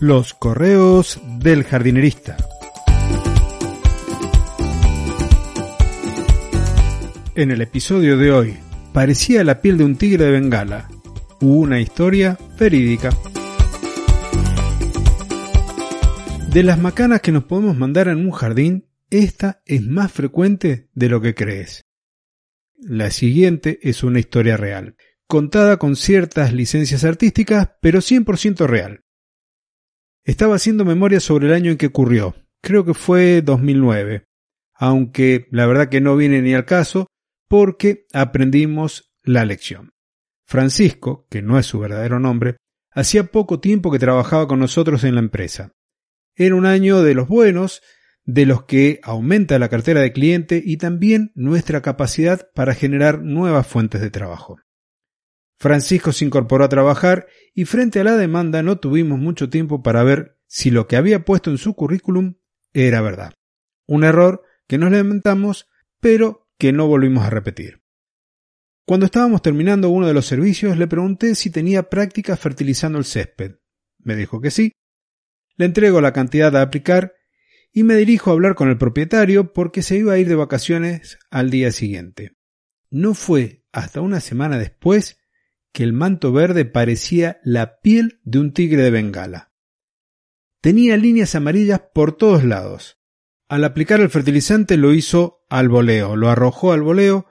Los correos del jardinerista. En el episodio de hoy, parecía la piel de un tigre de Bengala. Una historia verídica. De las macanas que nos podemos mandar en un jardín, esta es más frecuente de lo que crees. La siguiente es una historia real, contada con ciertas licencias artísticas, pero 100% real. Estaba haciendo memoria sobre el año en que ocurrió. Creo que fue 2009. Aunque la verdad que no viene ni al caso, porque aprendimos la lección. Francisco, que no es su verdadero nombre, hacía poco tiempo que trabajaba con nosotros en la empresa. Era un año de los buenos, de los que aumenta la cartera de cliente y también nuestra capacidad para generar nuevas fuentes de trabajo. Francisco se incorporó a trabajar y frente a la demanda no tuvimos mucho tiempo para ver si lo que había puesto en su currículum era verdad. Un error que nos lamentamos, pero que no volvimos a repetir. Cuando estábamos terminando uno de los servicios, le pregunté si tenía práctica fertilizando el césped. Me dijo que sí. Le entrego la cantidad a aplicar y me dirijo a hablar con el propietario porque se iba a ir de vacaciones al día siguiente. No fue hasta una semana después que el manto verde parecía la piel de un tigre de Bengala. Tenía líneas amarillas por todos lados. Al aplicar el fertilizante lo hizo al voleo, lo arrojó al voleo,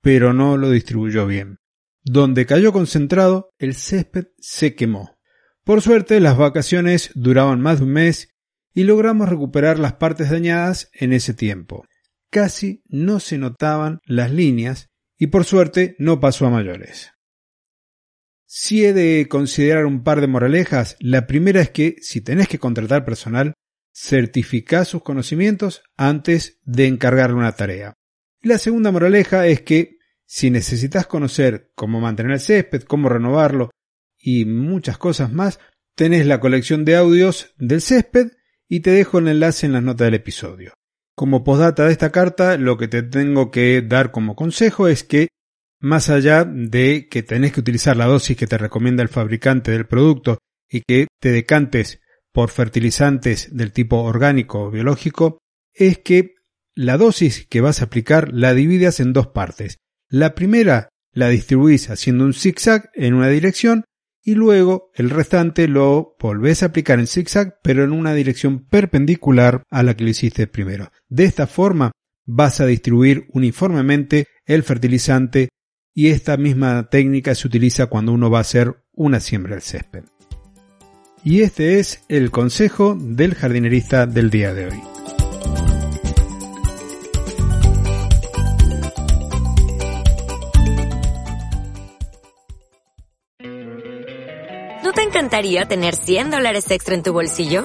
pero no lo distribuyó bien. Donde cayó concentrado, el césped se quemó. Por suerte, las vacaciones duraban más de un mes y logramos recuperar las partes dañadas en ese tiempo. Casi no se notaban las líneas y por suerte no pasó a mayores. Si he de considerar un par de moralejas, la primera es que si tenés que contratar personal, certificá sus conocimientos antes de encargarle una tarea. La segunda moraleja es que si necesitas conocer cómo mantener el césped, cómo renovarlo y muchas cosas más, tenés la colección de audios del césped y te dejo el enlace en las notas del episodio. Como postdata de esta carta, lo que te tengo que dar como consejo es que más allá de que tenés que utilizar la dosis que te recomienda el fabricante del producto y que te decantes por fertilizantes del tipo orgánico o biológico, es que la dosis que vas a aplicar la dividas en dos partes. La primera la distribuís haciendo un zigzag en una dirección y luego el restante lo volvés a aplicar en zigzag pero en una dirección perpendicular a la que lo hiciste primero. De esta forma vas a distribuir uniformemente el fertilizante y esta misma técnica se utiliza cuando uno va a hacer una siembra del césped. Y este es el consejo del jardinerista del día de hoy. ¿No te encantaría tener 100 dólares extra en tu bolsillo?